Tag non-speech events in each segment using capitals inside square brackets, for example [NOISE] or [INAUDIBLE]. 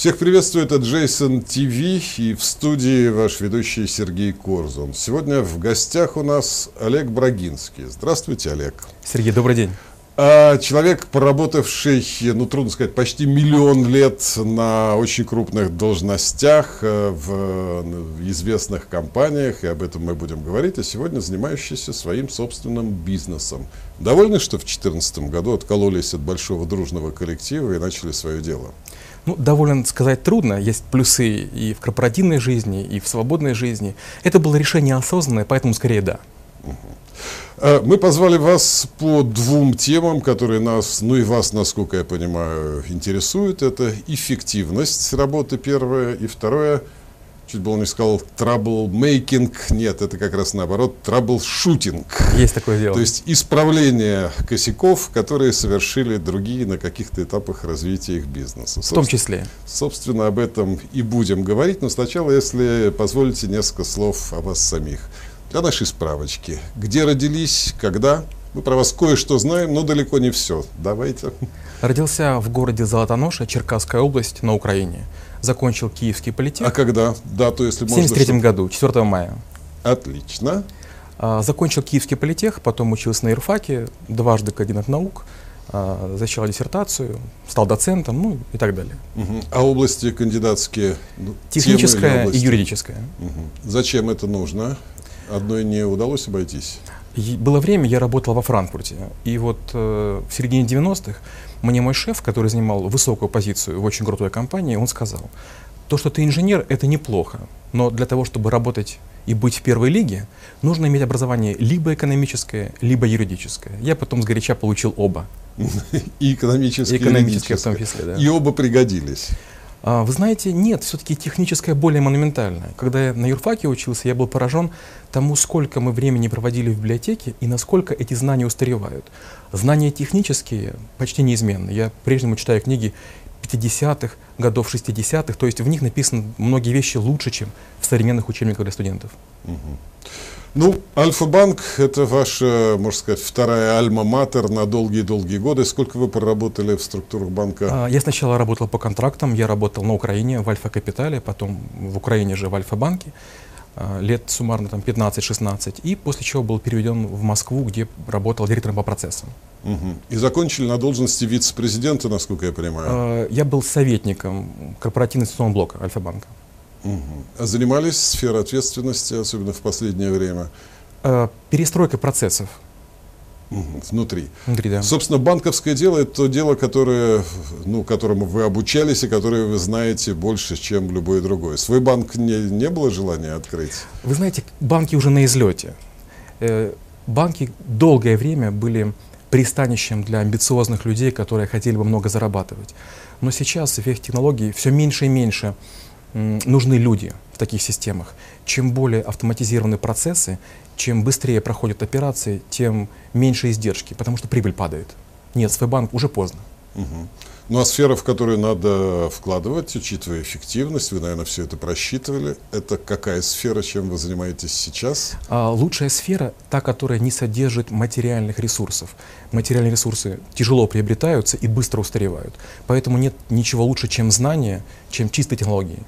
Всех приветствует это Джейсон ТВ и в студии ваш ведущий Сергей Корзун. Сегодня в гостях у нас Олег Брагинский. Здравствуйте, Олег. Сергей, добрый день. А, человек, проработавший, ну трудно сказать, почти миллион лет на очень крупных должностях э, в известных компаниях, и об этом мы будем говорить, а сегодня занимающийся своим собственным бизнесом. Довольны, что в 2014 году откололись от большого дружного коллектива и начали свое дело? Ну, довольно сказать трудно. Есть плюсы и в корпоративной жизни, и в свободной жизни. Это было решение осознанное, поэтому скорее да. Э, мы позвали вас по двум темам, которые нас, ну и вас, насколько я понимаю, интересуют. Это эффективность работы первое, и второе – чуть было не сказал troublemaking, нет, это как раз наоборот, troubleshooting. Есть такое дело. То есть исправление косяков, которые совершили другие на каких-то этапах развития их бизнеса. В том числе. Собственно, об этом и будем говорить, но сначала, если позволите, несколько слов о вас самих. Для нашей справочки. Где родились, когда? Мы про вас кое-что знаем, но далеко не все. Давайте. Родился в городе Золотоноша, Черкасская область, на Украине закончил Киевский политех. А когда? Дату, если можно. В 1973 году, 4 мая. Отлично. А, закончил Киевский политех, потом учился на юрфаке, дважды кандидат наук, а, защищал диссертацию, стал доцентом, ну и так далее. Угу. А области кандидатские? Ну, Техническая и юридическая. Угу. Зачем это нужно? Одной не удалось обойтись? Было время, я работал во Франкфурте, и вот э, в середине 90-х мне мой шеф, который занимал высокую позицию в очень крутой компании, он сказал, то, что ты инженер, это неплохо, но для того, чтобы работать и быть в первой лиге, нужно иметь образование либо экономическое, либо юридическое. Я потом сгоряча получил оба. И экономическое, и экономическое в том числе, да. И оба пригодились. А, вы знаете, нет, все-таки техническое более монументальное. Когда я на юрфаке учился, я был поражен тому, сколько мы времени проводили в библиотеке и насколько эти знания устаревают. Знания технические почти неизменны. Я прежнему читаю книги 50-х, годов 60-х, то есть в них написаны многие вещи лучше, чем в современных учебниках для студентов. Угу. Ну, Альфа-банк – это ваша, можно сказать, вторая альма-матер на долгие-долгие годы. Сколько вы проработали в структурах банка? А, я сначала работал по контрактам, я работал на Украине в Альфа-капитале, потом в Украине же в Альфа-банке, лет суммарно там 15-16, и после чего был переведен в Москву, где работал директором по процессам. Угу. И закончили на должности вице-президента, насколько я понимаю? А, я был советником корпоративного инвестиционного блока Альфа-банка. Угу. А занимались сферой ответственности, особенно в последнее время? Э, перестройка процессов. Внутри. Внутри, да. Собственно, банковское дело – это то дело, которое, ну, которому вы обучались и которое вы знаете больше, чем любой другой. Свой банк не, не было желания открыть? Вы знаете, банки уже на излете. Э, банки долгое время были пристанищем для амбициозных людей, которые хотели бы много зарабатывать. Но сейчас в век технологий все меньше и меньше нужны люди таких системах. Чем более автоматизированы процессы, чем быстрее проходят операции, тем меньше издержки, потому что прибыль падает. Нет, свой банк уже поздно. Угу. Ну а сфера, в которую надо вкладывать, учитывая эффективность, вы, наверное, все это просчитывали. Это какая сфера, чем вы занимаетесь сейчас? А, лучшая сфера – та, которая не содержит материальных ресурсов. Материальные ресурсы тяжело приобретаются и быстро устаревают. Поэтому нет ничего лучше, чем знания, чем чистые технологии.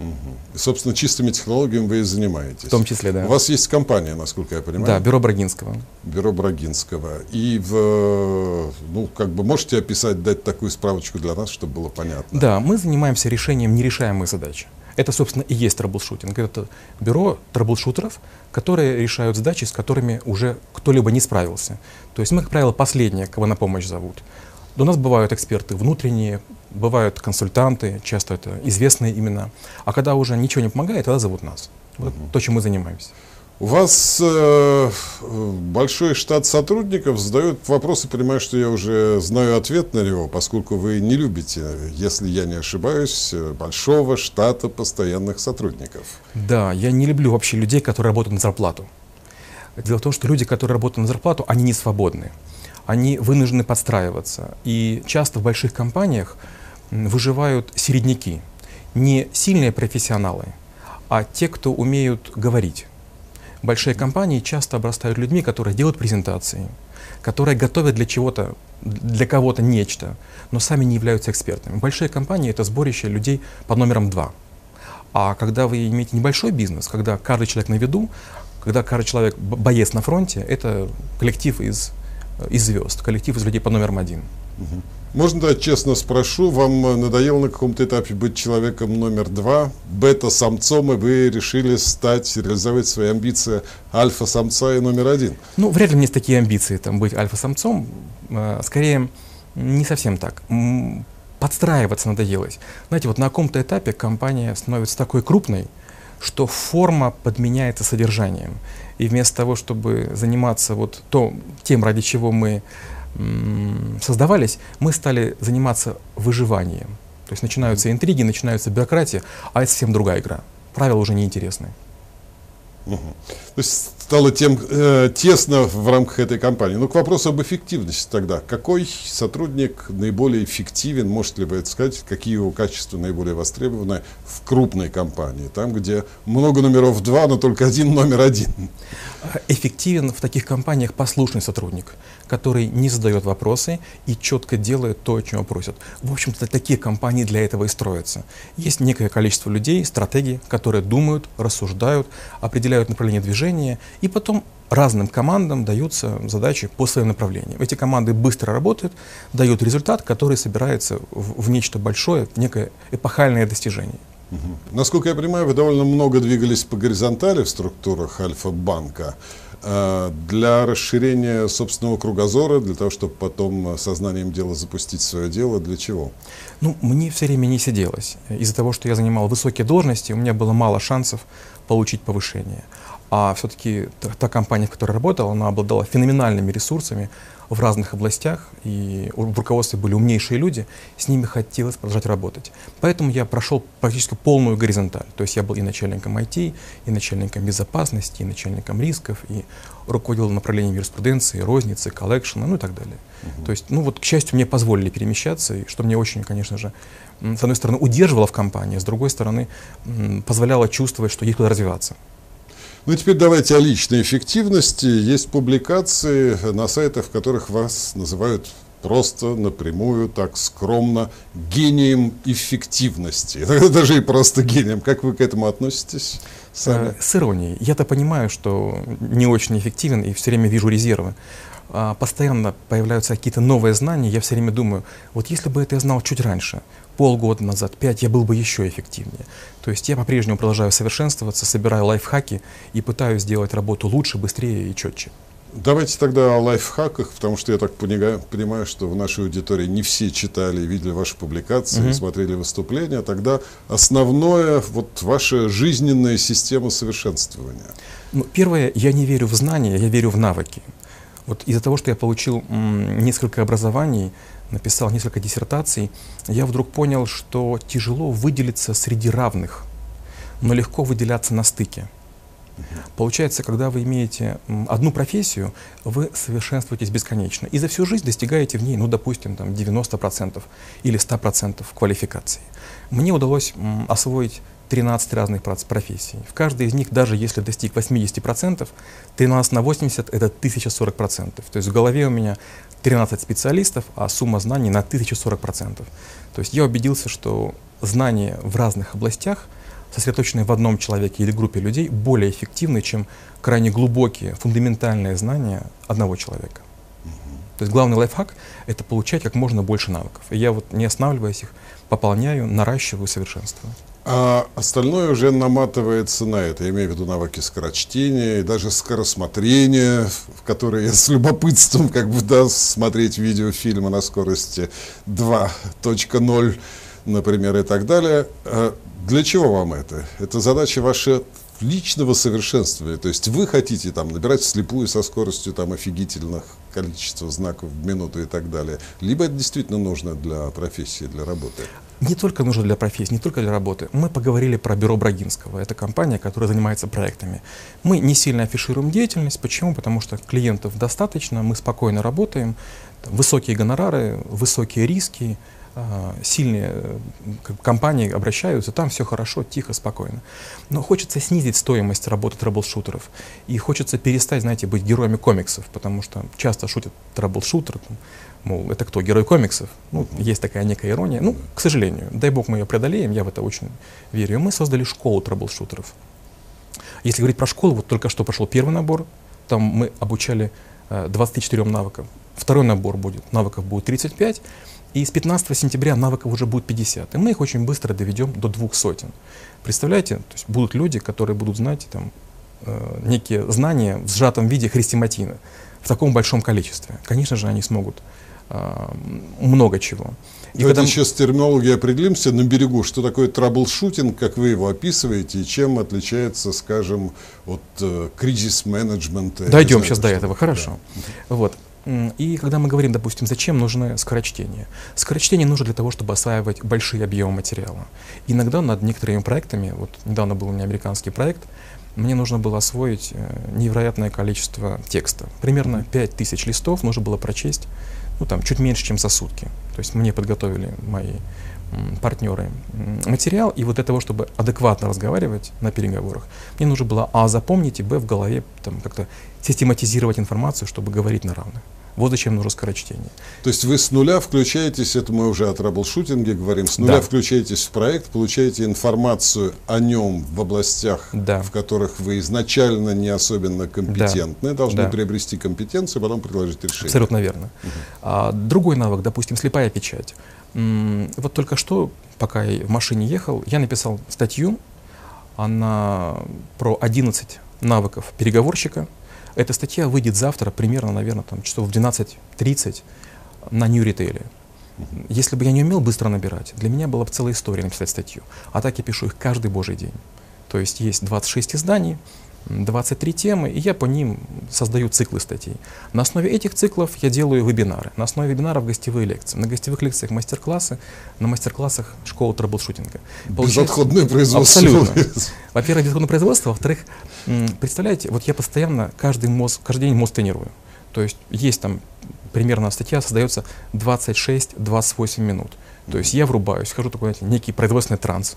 Угу. собственно, чистыми технологиями вы и занимаетесь. В том числе, да. У вас есть компания, насколько я понимаю. Да, бюро Брагинского. Бюро Брагинского. И в, ну, как бы можете описать, дать такую справочку для нас, чтобы было понятно. Да, мы занимаемся решением нерешаемых задач. Это, собственно, и есть troubleshooting. Это бюро трэблшутеров, которые решают задачи, с которыми уже кто-либо не справился. То есть мы, как правило, последние, кого на помощь зовут. У нас бывают эксперты внутренние, бывают консультанты, часто это известные имена. А когда уже ничего не помогает, тогда зовут нас. Вот угу. то, чем мы занимаемся. У вас э, большой штат сотрудников задают вопросы, понимаю, что я уже знаю ответ на него, поскольку вы не любите, если я не ошибаюсь, большого штата постоянных сотрудников. Да, я не люблю вообще людей, которые работают на зарплату. Дело в том, что люди, которые работают на зарплату, они не свободны. Они вынуждены подстраиваться. И часто в больших компаниях выживают середняки, не сильные профессионалы, а те, кто умеют говорить. Большие компании часто обрастают людьми, которые делают презентации, которые готовят для чего-то для кого-то нечто, но сами не являются экспертами. Большие компании — это сборище людей под номером два. А когда вы имеете небольшой бизнес, когда каждый человек на виду, когда каждый человек боец на фронте, это коллектив из, из звезд, коллектив из людей под номером один. Можно да, честно спрошу, вам надоело на каком-то этапе быть человеком номер два, бета-самцом, и вы решили стать, реализовать свои амбиции альфа-самца и номер один? Ну, вряд ли у меня есть такие амбиции, там, быть альфа-самцом. А, скорее, не совсем так. Подстраиваться надоелось. Знаете, вот на каком-то этапе компания становится такой крупной, что форма подменяется содержанием. И вместо того, чтобы заниматься вот то, тем, ради чего мы создавались, мы стали заниматься выживанием. То есть начинаются интриги, начинаются бюрократия, а это совсем другая игра. Правила уже неинтересны. Угу. То есть стало тем э, тесно в рамках этой кампании. Но к вопросу об эффективности тогда. Какой сотрудник наиболее эффективен, можете ли вы это сказать, какие его качества наиболее востребованы в крупной компании, там, где много номеров два, но только один номер один? Эффективен в таких компаниях послушный сотрудник, который не задает вопросы и четко делает то, о чем его просят. В общем-то, такие компании для этого и строятся. Есть некое количество людей, стратегии, которые думают, рассуждают, определяют направление движения и потом разным командам даются задачи по своим направлениям. Эти команды быстро работают, дают результат, который собирается в, в нечто большое, в некое эпохальное достижение. Угу. Насколько я понимаю, вы довольно много двигались по горизонтали в структурах Альфа-банка э, для расширения собственного кругозора, для того, чтобы потом сознанием дела запустить свое дело, для чего? Ну, мне все время не сиделось. Из-за того, что я занимал высокие должности, у меня было мало шансов получить повышение а все-таки та, та компания, в которой работала, она обладала феноменальными ресурсами в разных областях, и в руководстве были умнейшие люди, с ними хотелось продолжать работать. Поэтому я прошел практически полную горизонталь. То есть я был и начальником IT, и начальником безопасности, и начальником рисков, и руководил направлением юриспруденции, розницы, коллекшена, ну и так далее. Uh-huh. То есть, ну вот, к счастью, мне позволили перемещаться, и что мне очень, конечно же, с одной стороны, удерживало в компании, с другой стороны, позволяло чувствовать, что есть куда развиваться. Ну, теперь давайте о личной эффективности. Есть публикации на сайтах, в которых вас называют просто напрямую, так скромно, гением эффективности. [LAUGHS] Даже и просто гением. Как вы к этому относитесь? Сами? Э, с иронией. Я-то понимаю, что не очень эффективен и все время вижу резервы. А, постоянно появляются какие-то новые знания, я все время думаю, вот если бы это я знал чуть раньше, полгода назад, пять, я был бы еще эффективнее. То есть я по-прежнему продолжаю совершенствоваться, собираю лайфхаки и пытаюсь сделать работу лучше, быстрее и четче. Давайте тогда о лайфхаках, потому что я так понимаю, что в нашей аудитории не все читали, видели ваши публикации, угу. смотрели выступления. Тогда основное, вот ваша жизненная система совершенствования. Ну, первое, я не верю в знания, я верю в навыки. Вот из-за того, что я получил несколько образований, написал несколько диссертаций, я вдруг понял, что тяжело выделиться среди равных, но легко выделяться на стыке. Получается, когда вы имеете одну профессию, вы совершенствуетесь бесконечно. И за всю жизнь достигаете в ней, ну, допустим, там 90% или 100% квалификации. Мне удалось освоить 13 разных профессий. В каждой из них, даже если достиг 80%, 13 на 80 — это 1040%. То есть в голове у меня 13 специалистов, а сумма знаний на 1040%. То есть я убедился, что знания в разных областях, сосредоточенные в одном человеке или группе людей, более эффективны, чем крайне глубокие, фундаментальные знания одного человека. То есть главный лайфхак — это получать как можно больше навыков. И я вот, не останавливаясь их, пополняю, наращиваю, совершенствую. А остальное уже наматывается на это. Я имею в виду навыки скорочтения и даже скоросмотрения, в которые я с любопытством как бы да, смотреть видеофильмы на скорости 2.0, например, и так далее. А для чего вам это? Это задача ваша личного совершенствования. То есть вы хотите там набирать вслепую со скоростью там офигительных количества знаков в минуту и так далее. Либо это действительно нужно для профессии, для работы не только нужно для профессии, не только для работы. Мы поговорили про бюро Брагинского. Это компания, которая занимается проектами. Мы не сильно афишируем деятельность. Почему? Потому что клиентов достаточно, мы спокойно работаем. Там, высокие гонорары, высокие риски, а, сильные э, компании обращаются, там все хорошо, тихо, спокойно. Но хочется снизить стоимость работы трэблшутеров. И хочется перестать, знаете, быть героями комиксов, потому что часто шутят troubleshooter, мол, это кто, герой комиксов? Ну, есть такая некая ирония. Ну, к сожалению, дай бог мы ее преодолеем, я в это очень верю. И мы создали школу трэблшутеров. Если говорить про школу, вот только что прошел первый набор, там мы обучали 24 э, навыкам. Второй набор будет, навыков будет 35, и с 15 сентября навыков уже будет 50. И мы их очень быстро доведем до двух сотен. Представляете, то есть будут люди, которые будут знать там, э, некие знания в сжатом виде христиматина в таком большом количестве. Конечно же, они смогут много чего. И когда... сейчас терминологии определимся на берегу, что такое траблшутинг, как вы его описываете, и чем отличается, скажем, от э, кризис-менеджмента. Дойдем сейчас до этого, хорошо. Да. Вот. И когда мы говорим, допустим, зачем нужно скорочтение? Скорочтение нужно для того, чтобы осваивать большие объемы материала. Иногда над некоторыми проектами, вот недавно был у меня американский проект, мне нужно было освоить э, невероятное количество текста. Примерно 5000 листов нужно было прочесть, ну там, чуть меньше, чем за сутки. То есть мне подготовили мои партнеры материал, и вот для того, чтобы адекватно разговаривать на переговорах, мне нужно было, а, запомнить, и, б, в голове там как-то систематизировать информацию, чтобы говорить на равных. Вот зачем нужно скорочтение. То есть вы с нуля включаетесь, это мы уже о траблшутинге говорим, с нуля да. включаетесь в проект, получаете информацию о нем в областях, да. в которых вы изначально не особенно компетентны, да. должны да. приобрести компетенцию, потом предложить решение. Абсолютно верно. Угу. А, другой навык, допустим, слепая печать. Вот только что, пока я в машине ехал, я написал статью, она про 11 навыков переговорщика. Эта статья выйдет завтра, примерно, наверное, там, часов в 12.30 на New Retail. Если бы я не умел быстро набирать, для меня была бы целая история написать статью. А так я пишу их каждый божий день. То есть есть 26 изданий, 23 темы, и я по ним создаю циклы статей. На основе этих циклов я делаю вебинары. На основе вебинаров гостевые лекции. На гостевых лекциях мастер-классы, на мастер-классах школа трэблшутинга. Безотходное производство. Абсолютно. Во-первых, безотходное производство. Во-вторых, представляете, вот я постоянно каждый, мозг, каждый день мозг тренирую. То есть есть там примерно статья создается 26-28 минут. То есть я врубаюсь, хожу такой, знаете, некий производственный транс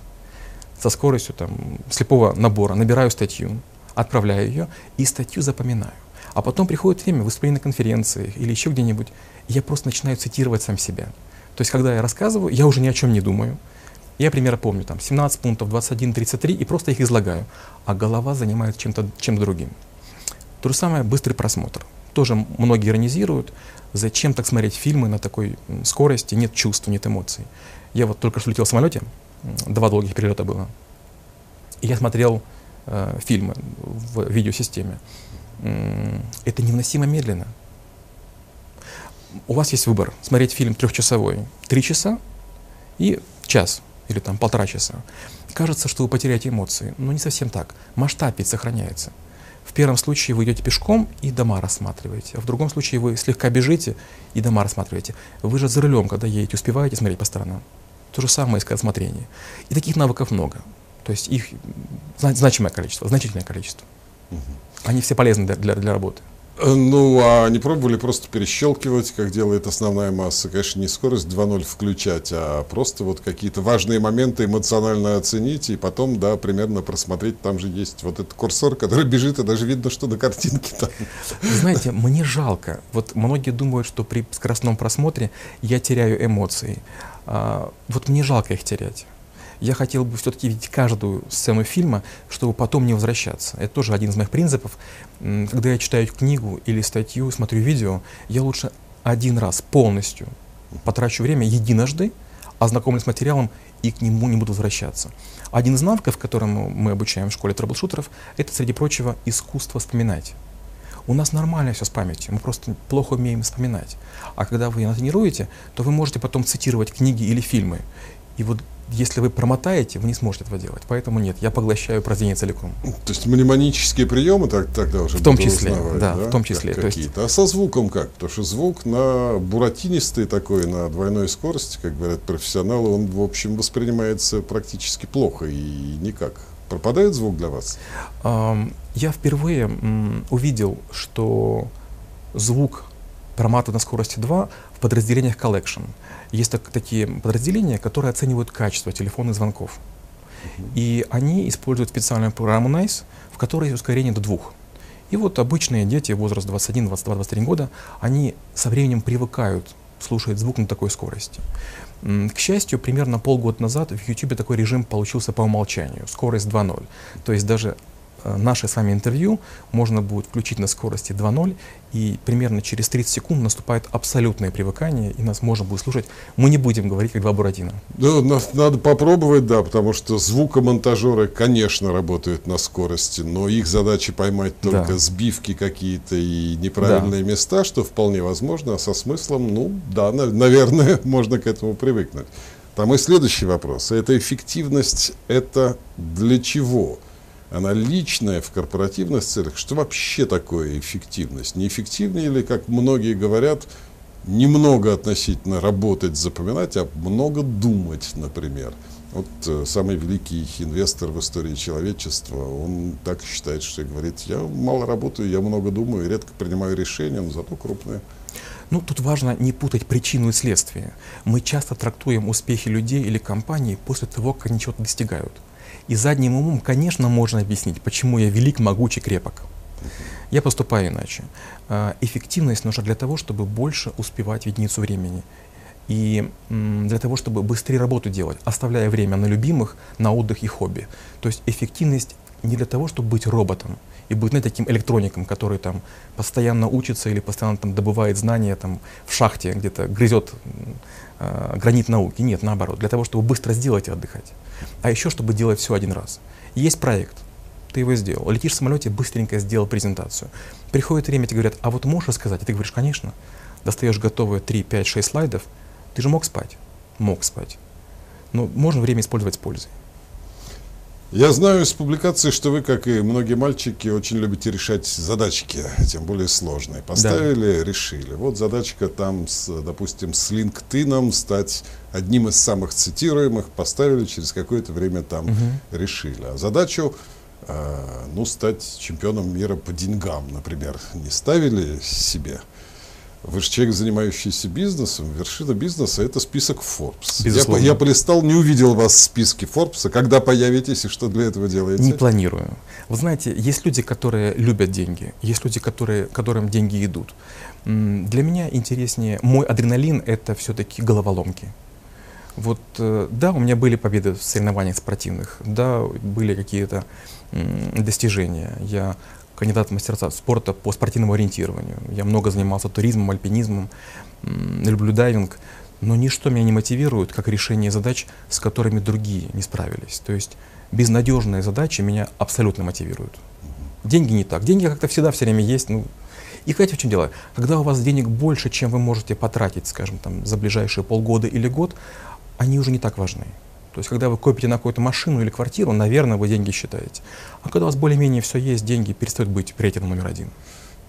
со скоростью там, слепого набора, набираю статью, отправляю ее и статью запоминаю. А потом приходит время выступления на конференции или еще где-нибудь, я просто начинаю цитировать сам себя. То есть, когда я рассказываю, я уже ни о чем не думаю. Я примерно помню, там, 17 пунктов, 21, 33, и просто их излагаю. А голова занимает чем-то чем другим. То же самое быстрый просмотр. Тоже многие иронизируют, зачем так смотреть фильмы на такой скорости, нет чувств, нет эмоций. Я вот только что летел в самолете, два долгих перелета было, и я смотрел э, фильмы в видеосистеме, это невыносимо медленно. У вас есть выбор смотреть фильм трехчасовой, три часа и час или там полтора часа. Кажется, что вы потеряете эмоции, но не совсем так. Масштаб ведь сохраняется. В первом случае вы идете пешком и дома рассматриваете, а в другом случае вы слегка бежите и дома рассматриваете. Вы же за рулем, когда едете, успеваете смотреть по сторонам. То же самое искать смотрение. И таких навыков много. То есть их значимое количество, значительное количество. Угу. Они все полезны для, для, для работы. Э, ну, а не пробовали просто перещелкивать, как делает основная масса? Конечно, не скорость 2.0 включать, а просто вот какие-то важные моменты эмоционально оценить и потом, да, примерно просмотреть. Там же есть вот этот курсор, который [LAUGHS] бежит, и даже видно, что на картинке там. Знаете, мне жалко. Вот многие думают, что при скоростном просмотре я теряю эмоции. А, вот мне жалко их терять я хотел бы все-таки видеть каждую сцену фильма, чтобы потом не возвращаться. Это тоже один из моих принципов. Когда я читаю книгу или статью, смотрю видео, я лучше один раз полностью потрачу время единожды, ознакомлюсь с материалом и к нему не буду возвращаться. Один из навыков, которому мы обучаем в школе трэблшутеров, это, среди прочего, искусство вспоминать. У нас нормально все с памятью, мы просто плохо умеем вспоминать. А когда вы ее тренируете, то вы можете потом цитировать книги или фильмы. И вот если вы промотаете, вы не сможете этого делать. Поэтому нет, я поглощаю произведение целиком. То есть мнемонические приемы так, тогда уже В том числе, узнавать, да, да, в том числе. Как какие-то. Есть... А со звуком как? Потому что звук на буратинистый такой, на двойной скорости, как говорят профессионалы, он, в общем, воспринимается практически плохо и никак. Пропадает звук для вас? Я впервые увидел, что звук проматывают на скорости 2 в подразделениях collection. Есть так, такие подразделения, которые оценивают качество телефонных звонков. И они используют специальную программу NICE, в которой есть ускорение до двух. И вот обычные дети, возраст 21, 22, 23 года, они со временем привыкают слушать звук на такой скорости. К счастью, примерно полгода назад в YouTube такой режим получился по умолчанию, скорость 2.0. То есть даже наше с вами интервью можно будет включить на скорости 2.0, и примерно через 30 секунд наступает абсолютное привыкание, и нас можно будет слушать. Мы не будем говорить как два Буратино. Да, надо попробовать, да, потому что звукомонтажеры, конечно, работают на скорости, но их задача поймать только да. сбивки какие-то и неправильные да. места, что вполне возможно, а со смыслом, ну, да, наверное, [LAUGHS] можно к этому привыкнуть. Там и следующий вопрос. Эта эффективность, это для чего? Она личная в корпоративных целях. Что вообще такое эффективность? Неэффективнее или, как многие говорят, немного относительно работать, запоминать, а много думать, например. Вот э, самый великий инвестор в истории человечества, он так считает, что говорит, я мало работаю, я много думаю, редко принимаю решения, но зато крупные. Ну, тут важно не путать причину и следствие. Мы часто трактуем успехи людей или компаний после того, как они чего-то достигают. И задним умом, конечно, можно объяснить, почему я велик, могучий, крепок. Я поступаю иначе. А, эффективность нужна для того, чтобы больше успевать в единицу времени. И для того, чтобы быстрее работу делать, оставляя время на любимых, на отдых и хобби. То есть эффективность не для того, чтобы быть роботом и быть знаете, таким электроником, который там постоянно учится или постоянно там добывает знания там в шахте, где-то грызет э, гранит науки. Нет, наоборот, для того, чтобы быстро сделать и отдыхать а еще чтобы делать все один раз. Есть проект, ты его сделал, летишь в самолете, быстренько сделал презентацию. Приходит время, тебе говорят, а вот можешь рассказать? И ты говоришь, конечно. Достаешь готовые 3, 5, 6 слайдов, ты же мог спать? Мог спать. Но можно время использовать с пользой. Я знаю из публикации, что вы, как и многие мальчики, очень любите решать задачки, тем более сложные. Поставили, да. решили. Вот задачка там, с, допустим, с LinkedIn стать одним из самых цитируемых, поставили, через какое-то время там угу. решили. А задачу, э, ну, стать чемпионом мира по деньгам, например, не ставили себе. Вы же человек, занимающийся бизнесом. Вершина бизнеса – это список Forbes. Я, я полистал, не увидел вас в списке Forbes. Когда появитесь и что для этого делаете? Не планирую. Вы знаете, есть люди, которые любят деньги. Есть люди, которые, которым деньги идут. Для меня интереснее, мой адреналин – это все-таки головоломки. Вот, э, да, у меня были победы в соревнованиях спортивных, да, были какие-то достижения. Я кандидат в мастера спорта по спортивному ориентированию. Я много занимался туризмом, альпинизмом, люблю дайвинг, но ничто меня не мотивирует, как решение задач, с которыми другие не справились. То есть безнадежные задачи меня абсолютно мотивируют. Деньги не так. Деньги как-то всегда все время есть. Ну, и знаете, в чем дело? Когда у вас денег больше, чем вы можете потратить, скажем, там, за ближайшие полгода или год, они уже не так важны. То есть, когда вы копите на какую-то машину или квартиру, наверное, вы деньги считаете. А когда у вас более-менее все есть, деньги перестают быть приоритетом номер один.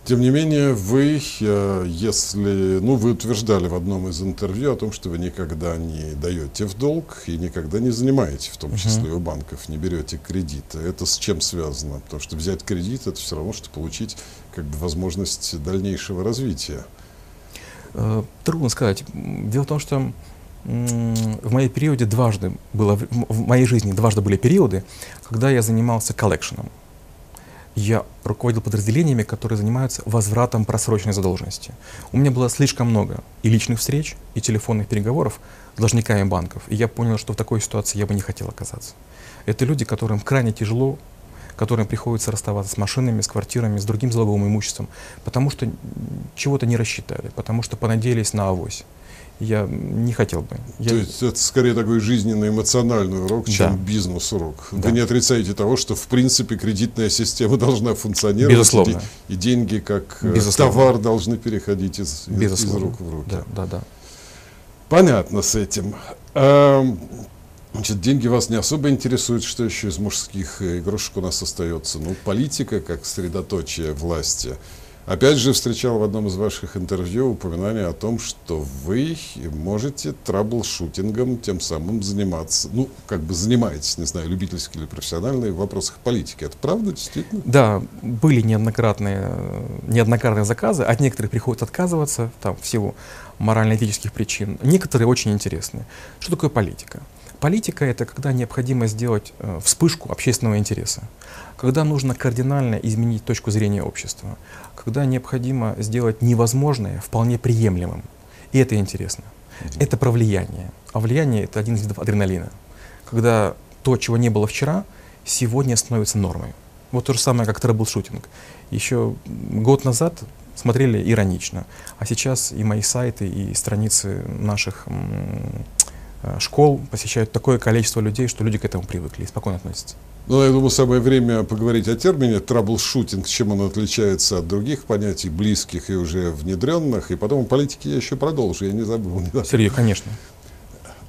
Тем не менее, вы, э, если, ну, вы утверждали в одном из интервью о том, что вы никогда не даете в долг и никогда не занимаете, в том числе uh-huh. у банков, не берете кредиты. Это с чем связано? Потому что взять кредит это все равно, что получить как бы возможность дальнейшего развития. Э, трудно сказать. Дело в том, что в моей периоде дважды было, в моей жизни дважды были периоды, когда я занимался коллекшеном. Я руководил подразделениями, которые занимаются возвратом просроченной задолженности. У меня было слишком много и личных встреч, и телефонных переговоров с должниками банков. И я понял, что в такой ситуации я бы не хотел оказаться. Это люди, которым крайне тяжело, которым приходится расставаться с машинами, с квартирами, с другим залоговым имуществом, потому что чего-то не рассчитали, потому что понадеялись на авось я не хотел бы. Я... То есть это скорее такой жизненно-эмоциональный урок, чем да. бизнес-урок. Да. Вы не отрицаете того, что в принципе кредитная система [LAUGHS] должна функционировать. Безусловно. И, и деньги как э, Безусловно. товар должны переходить из, из рук в руки. Да, да, да. Понятно с этим. А, значит, деньги вас не особо интересуют, что еще из мужских игрушек у нас остается. Ну, политика как средоточие власти. Опять же, встречал в одном из ваших интервью упоминание о том, что вы можете траблшутингом тем самым заниматься, ну, как бы занимаетесь, не знаю, любительски или профессионально, в вопросах политики. Это правда, действительно? Да, были неоднократные, неоднократные заказы, от некоторых приходится отказываться, там, в силу морально-этических причин. Некоторые очень интересные. Что такое политика? Политика — это когда необходимо сделать э, вспышку общественного интереса, когда нужно кардинально изменить точку зрения общества, когда необходимо сделать невозможное вполне приемлемым. И это интересно. Mm-hmm. Это про влияние. А влияние — это один из видов адреналина. Когда то, чего не было вчера, сегодня становится нормой. Вот то же самое, как трэблшутинг. Еще год назад смотрели иронично, а сейчас и мои сайты, и страницы наших школ посещают такое количество людей, что люди к этому привыкли и спокойно относятся. Ну, я думаю, самое время поговорить о термине траблшутинг, чем он отличается от других понятий, близких и уже внедренных. И потом о политике я еще продолжу, я не забыл. Сергей, конечно.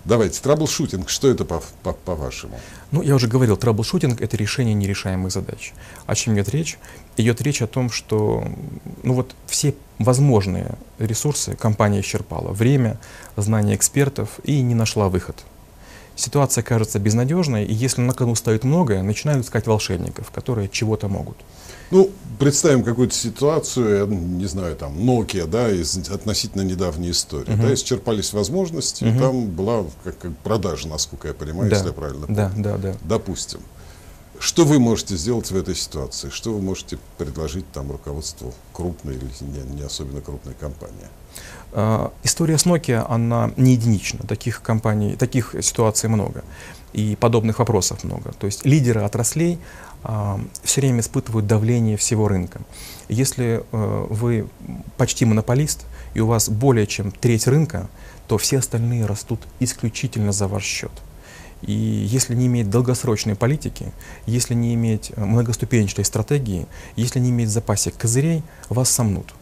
Давайте, траблшутинг, что это по-вашему? По, по ну, я уже говорил, траблшутинг — это решение нерешаемых задач. О чем идет речь? Идет речь о том, что ну, вот все возможные ресурсы компания исчерпала. Время, знания экспертов и не нашла выход. Ситуация кажется безнадежной, и если на кону стоит многое, начинают искать волшебников, которые чего-то могут. Ну, представим какую-то ситуацию, не знаю, там, Nokia, да, из относительно недавней истории, uh-huh. да, исчерпались возможности, и там была как, как продажа, насколько я понимаю, да. если я правильно помню. Да, да, да. Допустим. Что вы можете сделать в этой ситуации? Что вы можете предложить там руководству крупной или не, не особенно крупной компании? Uh, история с Nokia, она не единична. Таких компаний, таких ситуаций много. И подобных вопросов много. То есть лидеры отраслей все время испытывают давление всего рынка. Если э, вы почти монополист, и у вас более чем треть рынка, то все остальные растут исключительно за ваш счет. И если не иметь долгосрочной политики, если не иметь э, многоступенчатой стратегии, если не иметь в запасе козырей, вас сомнут.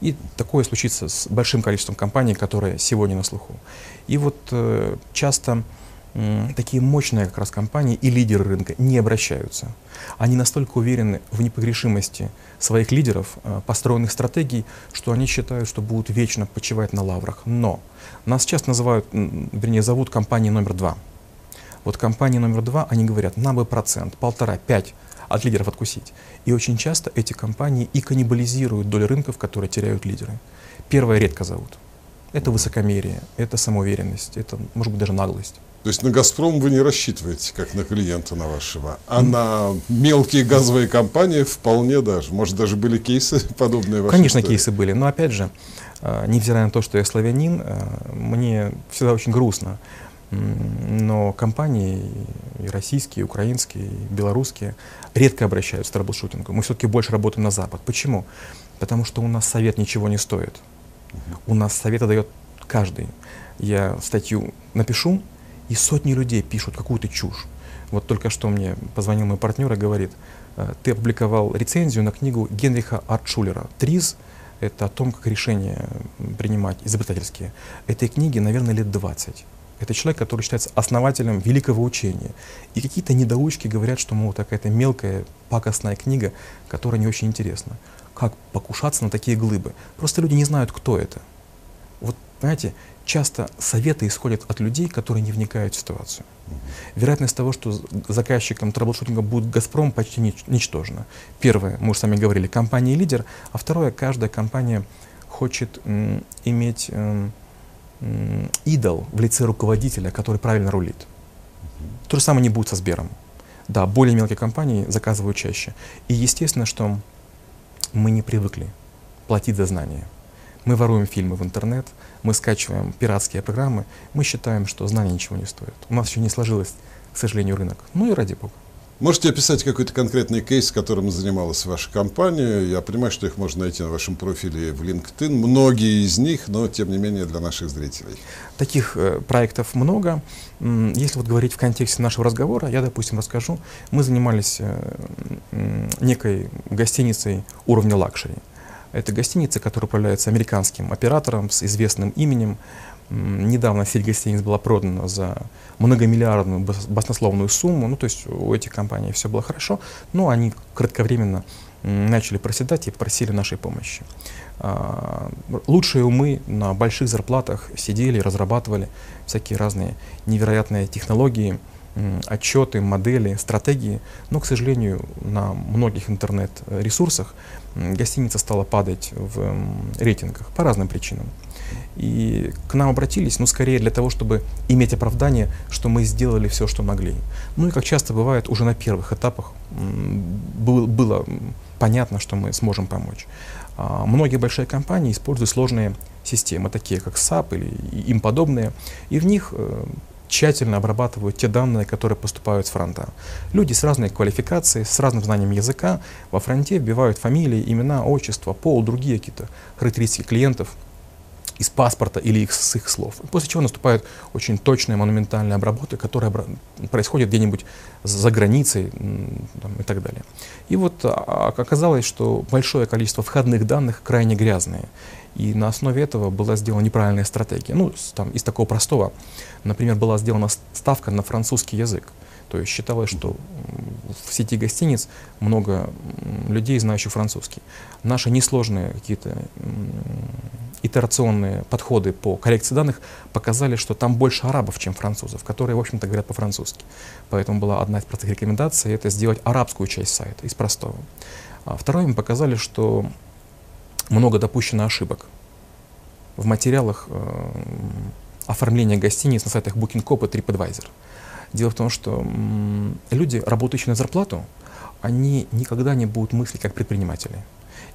И такое случится с большим количеством компаний, которые сегодня на слуху. И вот э, часто такие мощные как раз компании и лидеры рынка не обращаются. Они настолько уверены в непогрешимости своих лидеров, э, построенных стратегий, что они считают, что будут вечно почивать на лаврах. Но нас часто называют, вернее, зовут компанией номер два. Вот компании номер два, они говорят, нам бы процент, полтора, пять от лидеров откусить. И очень часто эти компании и каннибализируют доли рынков, которые теряют лидеры. Первое редко зовут. Это высокомерие, это самоуверенность, это, может быть, даже наглость. То есть на «Газпром» вы не рассчитываете, как на клиента на вашего, а на мелкие газовые компании вполне даже. Может, даже были кейсы [LAUGHS] подобные? Конечно, истории? кейсы были. Но опять же, а, невзирая на то, что я славянин, а, мне всегда очень грустно. Но компании и российские, и украинские, и белорусские редко обращаются к трэблшутингу. Мы все-таки больше работаем на Запад. Почему? Потому что у нас совет ничего не стоит. У нас совета дает каждый. Я статью напишу, и сотни людей пишут какую-то чушь. Вот только что мне позвонил мой партнер и говорит, «Э, ты опубликовал рецензию на книгу Генриха Артшулера «Триз». Это о том, как решения принимать изобретательские. Этой книге, наверное, лет 20. Это человек, который считается основателем великого учения. И какие-то недоучки говорят, что, мол, такая-то мелкая, пакостная книга, которая не очень интересна. Как покушаться на такие глыбы? Просто люди не знают, кто это. Вот, понимаете, часто советы исходят от людей, которые не вникают в ситуацию. Вероятность того, что заказчиком трэблшутинга будет «Газпром», почти ничтожна. Первое, мы уже сами говорили, компания лидер, а второе, каждая компания хочет иметь м, м, идол в лице руководителя, который правильно рулит. То же самое не будет со Сбером. Да, более мелкие компании заказывают чаще. И естественно, что мы не привыкли платить за знания. Мы воруем фильмы в интернет, мы скачиваем пиратские программы, мы считаем, что знания ничего не стоят. У нас еще не сложилось, к сожалению, рынок. Ну и ради бога. Можете описать какой-то конкретный кейс, которым занималась ваша компания? Я понимаю, что их можно найти на вашем профиле в LinkedIn. Многие из них, но тем не менее для наших зрителей. Таких э, проектов много. Если вот говорить в контексте нашего разговора, я, допустим, расскажу. Мы занимались э, некой гостиницей уровня лакшери. Это гостиница, которая управляется американским оператором с известным именем. Недавно сеть гостиниц была продана за многомиллиардную баснословную сумму. Ну, то есть у этих компаний все было хорошо, но они кратковременно начали проседать и просили нашей помощи. А, лучшие умы на больших зарплатах сидели, разрабатывали всякие разные невероятные технологии, отчеты, модели, стратегии, но, к сожалению, на многих интернет-ресурсах гостиница стала падать в рейтингах по разным причинам. И к нам обратились, ну, скорее для того, чтобы иметь оправдание, что мы сделали все, что могли. Ну и, как часто бывает, уже на первых этапах было понятно, что мы сможем помочь. А, многие большие компании используют сложные системы, такие как SAP или им подобные, и в них э, тщательно обрабатывают те данные, которые поступают с фронта. Люди с разной квалификацией, с разным знанием языка во фронте вбивают фамилии, имена, отчество, пол, другие какие-то характеристики клиентов из паспорта или их, с их слов. После чего наступает очень точная монументальная обработка, которая происходит где-нибудь за границей там, и так далее. И вот а, оказалось, что большое количество входных данных крайне грязные. И на основе этого была сделана неправильная стратегия. Ну, там, из такого простого, например, была сделана ставка на французский язык. То есть считалось, что в сети гостиниц много людей, знающих французский. Наши несложные какие-то итерационные подходы по коррекции данных показали, что там больше арабов, чем французов, которые, в общем-то, говорят по-французски. Поэтому была одна из простых рекомендаций — это сделать арабскую часть сайта из простого. А второе, мы показали, что много допущено ошибок в материалах э, оформления гостиниц на сайтах Booking.com и TripAdvisor. Дело в том, что люди, работающие на зарплату, они никогда не будут мыслить как предприниматели.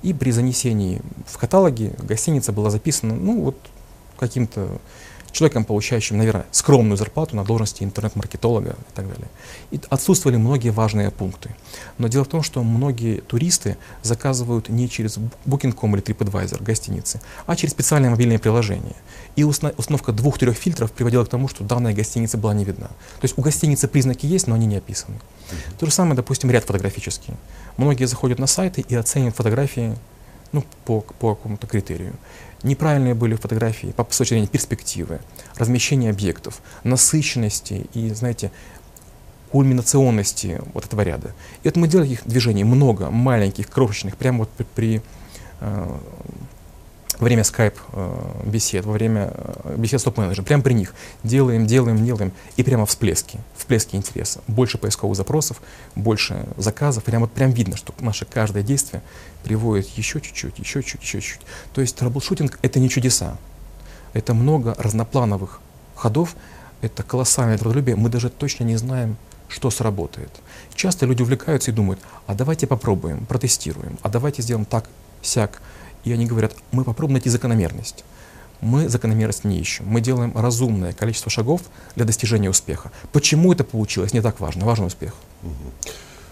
И при занесении в каталоге гостиница была записана, ну, вот каким-то человеком, получающим, наверное, скромную зарплату на должности интернет-маркетолога и так далее. И отсутствовали многие важные пункты. Но дело в том, что многие туристы заказывают не через Booking.com или TripAdvisor гостиницы, а через специальное мобильное приложение. И установка двух-трех фильтров приводила к тому, что данная гостиница была не видна. То есть у гостиницы признаки есть, но они не описаны. То же самое, допустим, ряд фотографический. Многие заходят на сайты и оценивают фотографии ну, по, по какому-то критерию. Неправильные были фотографии по, с точки зрения перспективы, размещения объектов, насыщенности и, знаете, кульминационности вот этого ряда. И вот мы делали их движений много, маленьких, крошечных, прямо вот при, при э, во время скайп-бесед, э, во время э, бесед с топ-менеджером, прямо при них. Делаем, делаем, делаем, и прямо всплески, всплески интереса. Больше поисковых запросов, больше заказов, прямо вот прям видно, что наше каждое действие приводит еще чуть-чуть, еще чуть-чуть, еще чуть-чуть. То есть траблшутинг — это не чудеса, это много разноплановых ходов, это колоссальное трудолюбие, мы даже точно не знаем, что сработает. Часто люди увлекаются и думают, а давайте попробуем, протестируем, а давайте сделаем так, сяк, и они говорят, мы попробуем найти закономерность. Мы закономерность не ищем. Мы делаем разумное количество шагов для достижения успеха. Почему это получилось, не так важно. Важен успех.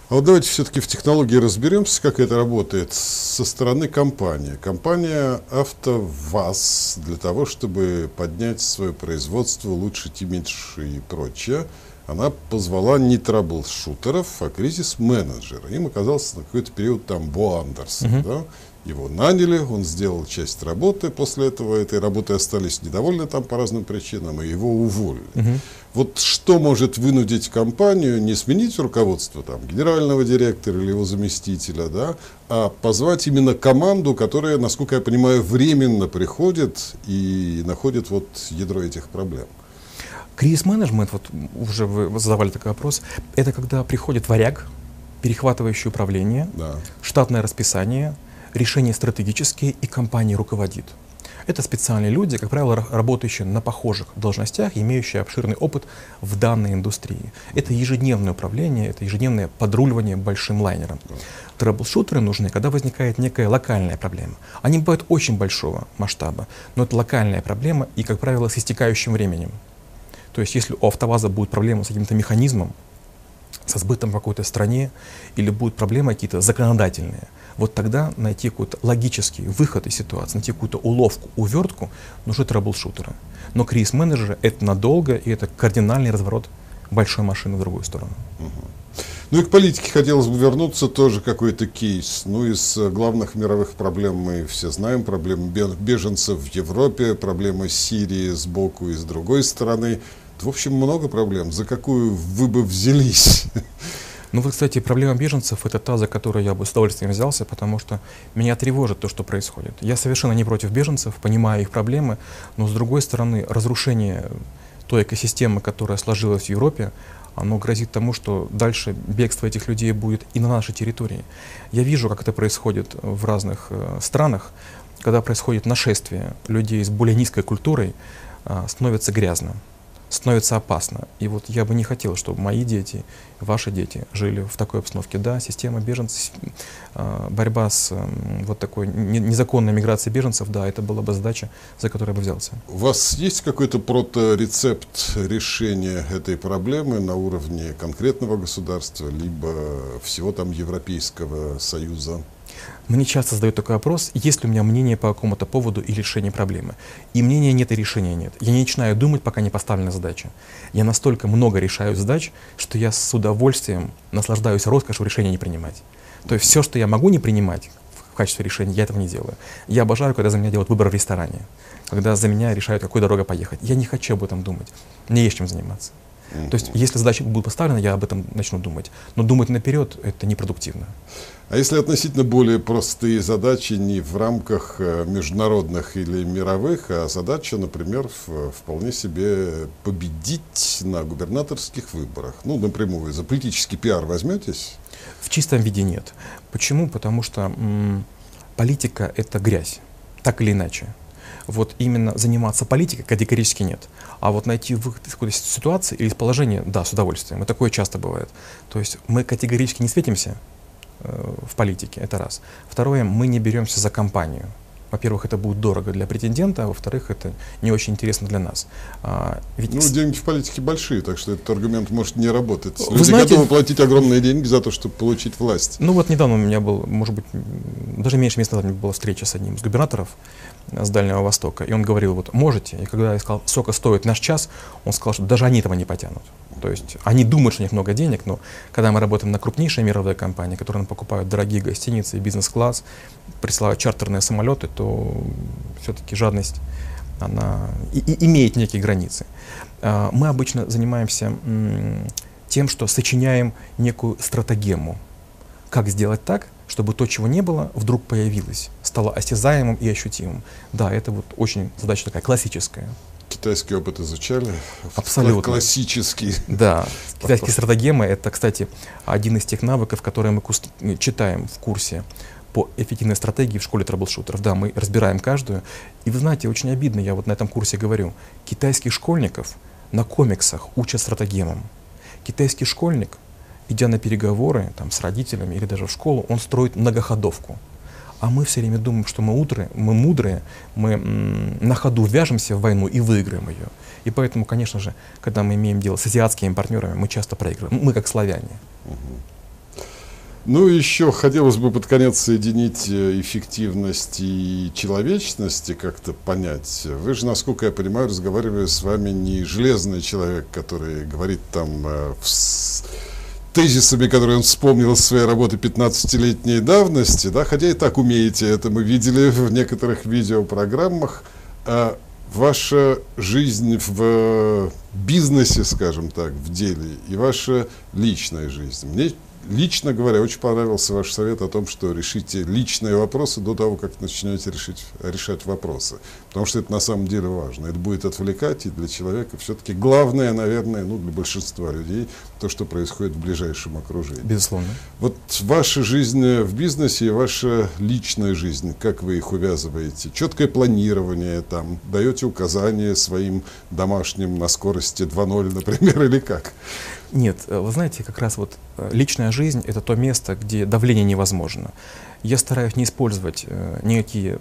А вот давайте все-таки в технологии разберемся, как это работает со стороны компании. Компания АвтоВАЗ для того, чтобы поднять свое производство, улучшить имидж и прочее, она позвала не траблшутеров, а кризис-менеджера. Им оказался на какой-то период там Бо Андерсон. Uh-huh. Да? Его наняли, он сделал часть работы, после этого этой работы остались недовольны там по разным причинам, и его уволили. Угу. Вот что может вынудить компанию не сменить руководство там, генерального директора или его заместителя, да, а позвать именно команду, которая, насколько я понимаю, временно приходит и находит вот ядро этих проблем? Кризис-менеджмент, вот уже вы задавали такой вопрос, это когда приходит варяг, перехватывающий управление, да. штатное расписание, решения стратегические и компания руководит. Это специальные люди, как правило, работающие на похожих должностях, имеющие обширный опыт в данной индустрии. Это ежедневное управление, это ежедневное подруливание большим лайнером. Трэблшутеры нужны, когда возникает некая локальная проблема. Они бывают очень большого масштаба, но это локальная проблема и, как правило, с истекающим временем. То есть, если у АвтоВАЗа будет проблема с каким-то механизмом, со сбытом в какой-то стране, или будут проблемы какие-то законодательные, вот тогда найти какой-то логический выход из ситуации, найти какую-то уловку, увертку, нужны трэблшутеры. Но кризис-менеджеры — это надолго, и это кардинальный разворот большой машины в другую сторону. Ну и к политике хотелось бы вернуться, тоже какой-то кейс. Ну, из главных мировых проблем мы все знаем. Проблемы беженцев в Европе, проблемы Сирии сбоку и с другой стороны. В общем, много проблем. За какую вы бы взялись? Ну вот, кстати, проблема беженцев — это та, за которую я бы с удовольствием взялся, потому что меня тревожит то, что происходит. Я совершенно не против беженцев, понимаю их проблемы, но, с другой стороны, разрушение той экосистемы, которая сложилась в Европе, оно грозит тому, что дальше бегство этих людей будет и на нашей территории. Я вижу, как это происходит в разных э, странах, когда происходит нашествие людей с более низкой культурой, э, становится грязно становится опасно. И вот я бы не хотел, чтобы мои дети, ваши дети жили в такой обстановке. Да, система беженцев, а, борьба с вот такой незаконной миграцией беженцев, да, это была бы задача, за которую я бы взялся. У вас есть какой-то проторецепт решения этой проблемы на уровне конкретного государства, либо всего там Европейского Союза? Мне часто задают такой вопрос, есть ли у меня мнение по какому-то поводу и решение проблемы. И мнения нет, и решения нет. Я не начинаю думать, пока не поставлена задача. Я настолько много решаю задач, что я с удовольствием наслаждаюсь роскошью решения не принимать. То есть все, что я могу не принимать в качестве решения, я этого не делаю. Я обожаю, когда за меня делают выбор в ресторане, когда за меня решают, какой дорогой поехать. Я не хочу об этом думать. Мне есть чем заниматься. То есть, если задача будет поставлена, я об этом начну думать. Но думать наперед — это непродуктивно. А если относительно более простые задачи не в рамках э, международных или мировых, а задача, например, вполне себе победить на губернаторских выборах? Ну, напрямую, за политический пиар возьметесь? В чистом виде нет. Почему? Потому что м, политика — это грязь, так или иначе. Вот именно заниматься политикой категорически нет. А вот найти выход из какой-то ситуации или из положения, да, с удовольствием. И такое часто бывает. То есть мы категорически не светимся, Э, в политике, это раз. Второе, мы не беремся за компанию. Во-первых, это будет дорого для претендента, а во-вторых, это не очень интересно для нас. А, ведь... Ну, деньги в политике большие, так что этот аргумент может не работать. Вы Люди знаете, готовы платить огромные деньги за то, чтобы получить власть. Ну вот недавно у меня был, может быть, даже меньше месяца назад у меня была встреча с одним из губернаторов с Дальнего Востока, и он говорил, вот можете, и когда я сказал, сколько стоит наш час, он сказал, что даже они этого не потянут. То есть они думают, что у них много денег, но когда мы работаем на крупнейшие мировые компании, которые нам покупают дорогие гостиницы, бизнес-класс, присылают чартерные самолеты, то все-таки жадность она и, и имеет некие границы. А, мы обычно занимаемся тем, что сочиняем некую стратегему. Как сделать так, чтобы то, чего не было, вдруг появилось, стало осязаемым и ощутимым. Да, это вот очень задача такая классическая. Китайский опыт изучали? Абсолютно. Классический. Да. [LAUGHS] Китайские стратегемы — это, кстати, один из тех навыков, которые мы читаем в курсе по эффективной стратегии в школе трэблшутеров. Да, мы разбираем каждую. И вы знаете, очень обидно, я вот на этом курсе говорю, китайских школьников на комиксах учат стратегемам. Китайский школьник, идя на переговоры там, с родителями или даже в школу, он строит многоходовку. А мы все время думаем, что мы утры, мы мудрые, мы на ходу вяжемся в войну и выиграем ее. И поэтому, конечно же, когда мы имеем дело с азиатскими партнерами, мы часто проигрываем. Мы как славяне. Ну, еще хотелось бы под конец соединить э, эффективность и человечность и как-то понять. Вы же, насколько я понимаю, разговаривая с вами не железный человек, который говорит там э, в тезисами, которые он вспомнил из своей работы 15-летней давности, да, хотя и так умеете это, мы видели [LAUGHS] в некоторых видеопрограммах, а ваша жизнь в бизнесе, скажем так, в деле, и ваша личная жизнь. Мне лично говоря, очень понравился ваш совет о том, что решите личные вопросы до того, как начнете решить, решать вопросы. Потому что это на самом деле важно. Это будет отвлекать и для человека все-таки главное, наверное, ну, для большинства людей, то, что происходит в ближайшем окружении. Безусловно. Вот ваша жизнь в бизнесе и ваша личная жизнь, как вы их увязываете? Четкое планирование, там, даете указания своим домашним на скорости 2.0, например, [LAUGHS] или как? Нет, э, вы знаете, как раз вот э, личная жизнь — это то место, где давление невозможно я стараюсь не использовать э, никакие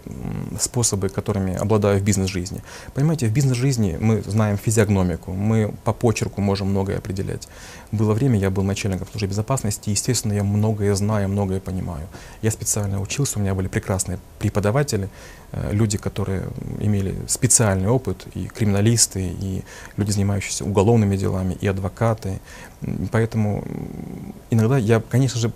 способы, которыми обладаю в бизнес-жизни. Понимаете, в бизнес-жизни мы знаем физиогномику, мы по почерку можем многое определять. Было время, я был начальником службы безопасности, и, естественно, я многое знаю, многое понимаю. Я специально учился, у меня были прекрасные преподаватели, э, люди, которые имели специальный опыт, и криминалисты, и люди, занимающиеся уголовными делами, и адвокаты. Поэтому иногда я, конечно же,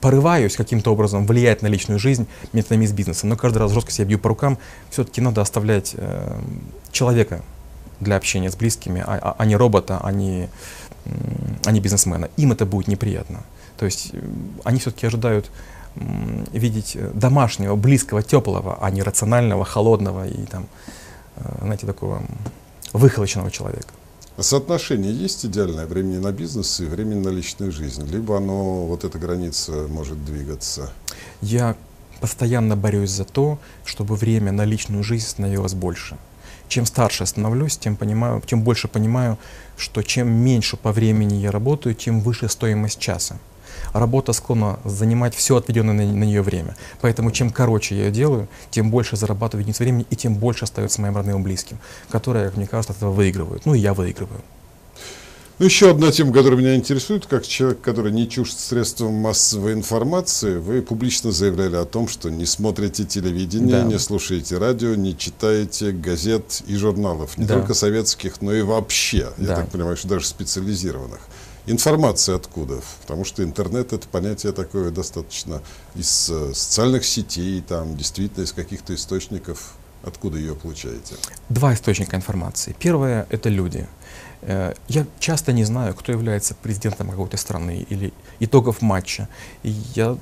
порываюсь каким-то образом влиять на личную жизнь методами из бизнеса, но каждый раз жестко себя бью по рукам, все-таки надо оставлять э, человека для общения с близкими, а, а, а не робота, а не, а не бизнесмена, им это будет неприятно. То есть э, они все-таки ожидают видеть э, домашнего, близкого, теплого, а не рационального, холодного и там, э, знаете, такого выхолоченного человека. Соотношение есть идеальное времени на бизнес и времени на личную жизнь? Либо оно, вот эта граница может двигаться? Я постоянно борюсь за то, чтобы время на личную жизнь становилось больше. Чем старше становлюсь, тем, понимаю, тем больше понимаю, что чем меньше по времени я работаю, тем выше стоимость часа. Работа склонна занимать все отведенное на, на нее время. Поэтому чем короче я ее делаю, тем больше зарабатываю единиц времени и тем больше остается моим родным и близким, которые, как мне кажется, от этого выигрывают. Ну и я выигрываю. Ну, еще одна тема, которая меня интересует, как человек, который не чужд средством массовой информации, вы публично заявляли о том, что не смотрите телевидение, да. не слушаете радио, не читаете газет и журналов, не да. только советских, но и вообще, да. я так понимаю, что даже специализированных. Информация откуда? Потому что интернет это понятие такое достаточно из э, социальных сетей, там действительно из каких-то источников. Откуда ее получаете? Два источника информации. Первое это люди. Э, я часто не знаю, кто является президентом какой-то страны или итогов матча. И я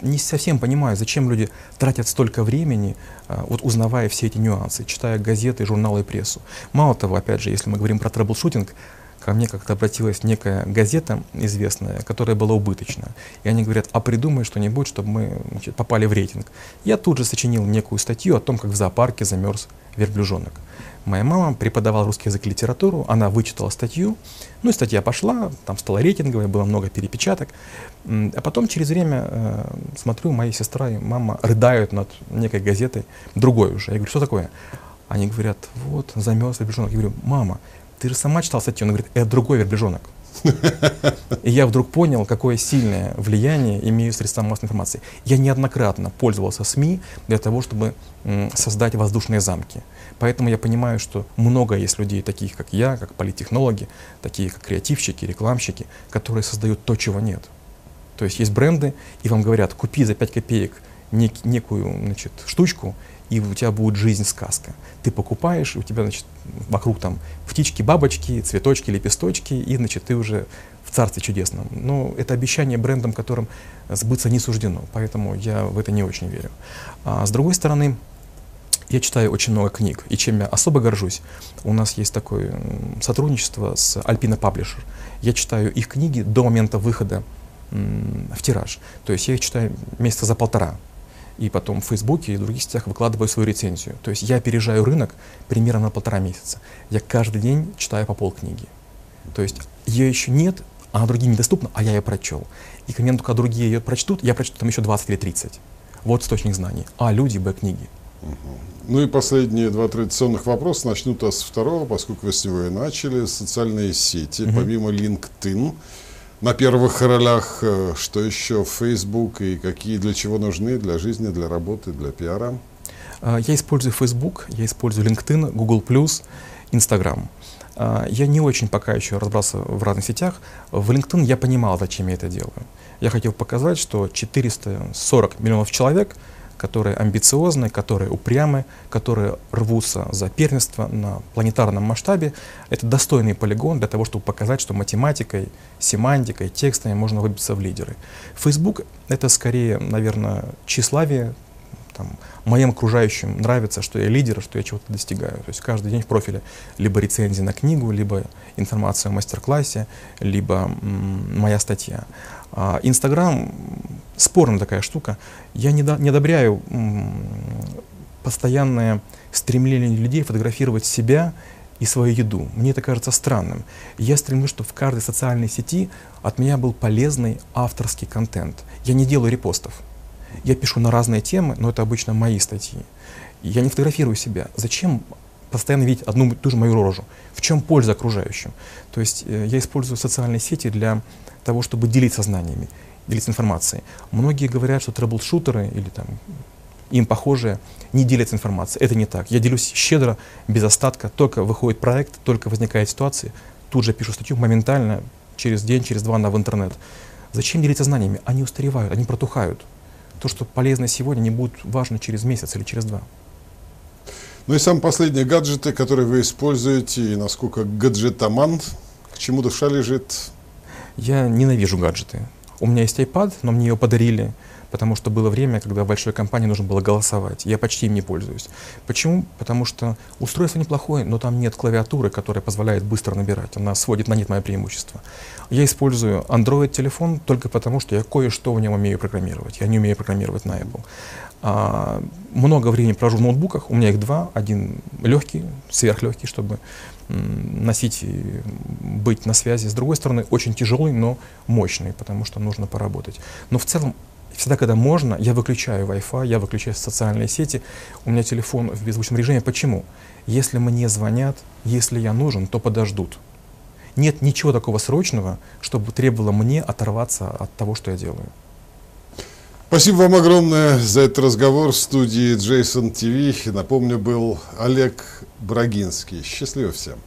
не совсем понимаю, зачем люди тратят столько времени, э, вот узнавая все эти нюансы, читая газеты, журналы и прессу. Мало того, опять же, если мы говорим про трэблшутинг, ко мне как-то обратилась некая газета известная, которая была убыточна. И они говорят, а придумай что-нибудь, чтобы мы значит, попали в рейтинг. Я тут же сочинил некую статью о том, как в зоопарке замерз верблюжонок. Моя мама преподавала русский язык и литературу, она вычитала статью, ну и статья пошла, там стала рейтинговая, было много перепечаток. А потом через время э, смотрю, моя сестра и мама рыдают над некой газетой, другой уже. Я говорю, что такое? Они говорят, вот, замерз верблюжонок. Я говорю, мама, ты же сама читал статью, он говорит, это другой верблюжонок. И я вдруг понял, какое сильное влияние имеют средства массовой информации. Я неоднократно пользовался СМИ для того, чтобы создать воздушные замки. Поэтому я понимаю, что много есть людей, таких как я, как политтехнологи, такие как креативщики, рекламщики, которые создают то, чего нет. То есть есть бренды, и вам говорят, купи за 5 копеек нек, некую значит, штучку, и у тебя будет жизнь сказка. Ты покупаешь, и у тебя, значит, вокруг там птички, бабочки, цветочки, лепесточки, и, значит, ты уже в царстве чудесном. Но это обещание брендам, которым сбыться не суждено, поэтому я в это не очень верю. А с другой стороны, я читаю очень много книг, и чем я особо горжусь, у нас есть такое сотрудничество с Alpina Publisher. Я читаю их книги до момента выхода в тираж. То есть я их читаю месяца за полтора и потом в Фейсбуке и в других сетях выкладываю свою рецензию. То есть я опережаю рынок примерно на полтора месяца. Я каждый день читаю по полкниги. То есть ее еще нет, она другим недоступна, а я ее прочел. И к моменту, когда другие ее прочтут, я прочту там еще 20 или 30. Вот источник знаний. А люди, Б, книги. Ну и последние два традиционных вопроса. Начну с второго, поскольку вы с него и начали. Социальные сети, угу. помимо LinkedIn, на первых ролях, э, что еще Facebook и какие для чего нужны для жизни, для работы, для пиара? А, я использую Facebook, я использую LinkedIn, Google+, Instagram. А, я не очень пока еще разбрался в разных сетях. В LinkedIn я понимал, зачем я это делаю. Я хотел показать, что 440 миллионов человек — которые амбициозны, которые упрямы, которые рвутся за первенство на планетарном масштабе. Это достойный полигон для того, чтобы показать, что математикой, семантикой, текстами можно выбиться в лидеры. Facebook — это скорее, наверное, тщеславие, там, моим окружающим нравится, что я лидер, что я чего-то достигаю. То есть каждый день в профиле либо рецензия на книгу, либо информация о мастер-классе, либо моя статья. Инстаграм спорная такая штука. Я не, до, не одобряю постоянное стремление людей фотографировать себя и свою еду. Мне это кажется странным. Я стремлюсь, чтобы в каждой социальной сети от меня был полезный авторский контент. Я не делаю репостов. Я пишу на разные темы, но это обычно мои статьи. Я не фотографирую себя. Зачем постоянно видеть одну и ту же мою рожу? В чем польза окружающим? То есть э, я использую социальные сети для того, чтобы делиться знаниями, делиться информацией. Многие говорят, что трэблшутеры или там им похожие не делятся информацией. Это не так. Я делюсь щедро, без остатка. Только выходит проект, только возникает ситуация, тут же пишу статью моментально, через день, через два на в интернет. Зачем делиться знаниями? Они устаревают, они протухают. То, что полезно сегодня, не будет важно через месяц или через два. Ну и самые последние гаджеты, которые вы используете, и насколько гаджетоман, к чему душа лежит, Я ненавижу гаджеты. У меня есть iPad, но мне его подарили, потому что было время, когда в большой компании нужно было голосовать. Я почти им не пользуюсь. Почему? Потому что устройство неплохое, но там нет клавиатуры, которая позволяет быстро набирать. Она сводит на нет мое преимущество. Я использую Android-телефон только потому, что я кое-что в нем умею программировать. Я не умею программировать на Apple. А, много времени провожу в ноутбуках. У меня их два. Один легкий, сверхлегкий, чтобы носить и быть на связи. С другой стороны, очень тяжелый, но мощный, потому что нужно поработать. Но в целом, всегда, когда можно, я выключаю Wi-Fi, я выключаю социальные сети, у меня телефон в беззвучном режиме. Почему? Если мне звонят, если я нужен, то подождут. Нет ничего такого срочного, чтобы требовало мне оторваться от того, что я делаю. Спасибо вам огромное за этот разговор в студии Джейсон ТВ. Напомню, был Олег Брагинский. Счастливо всем.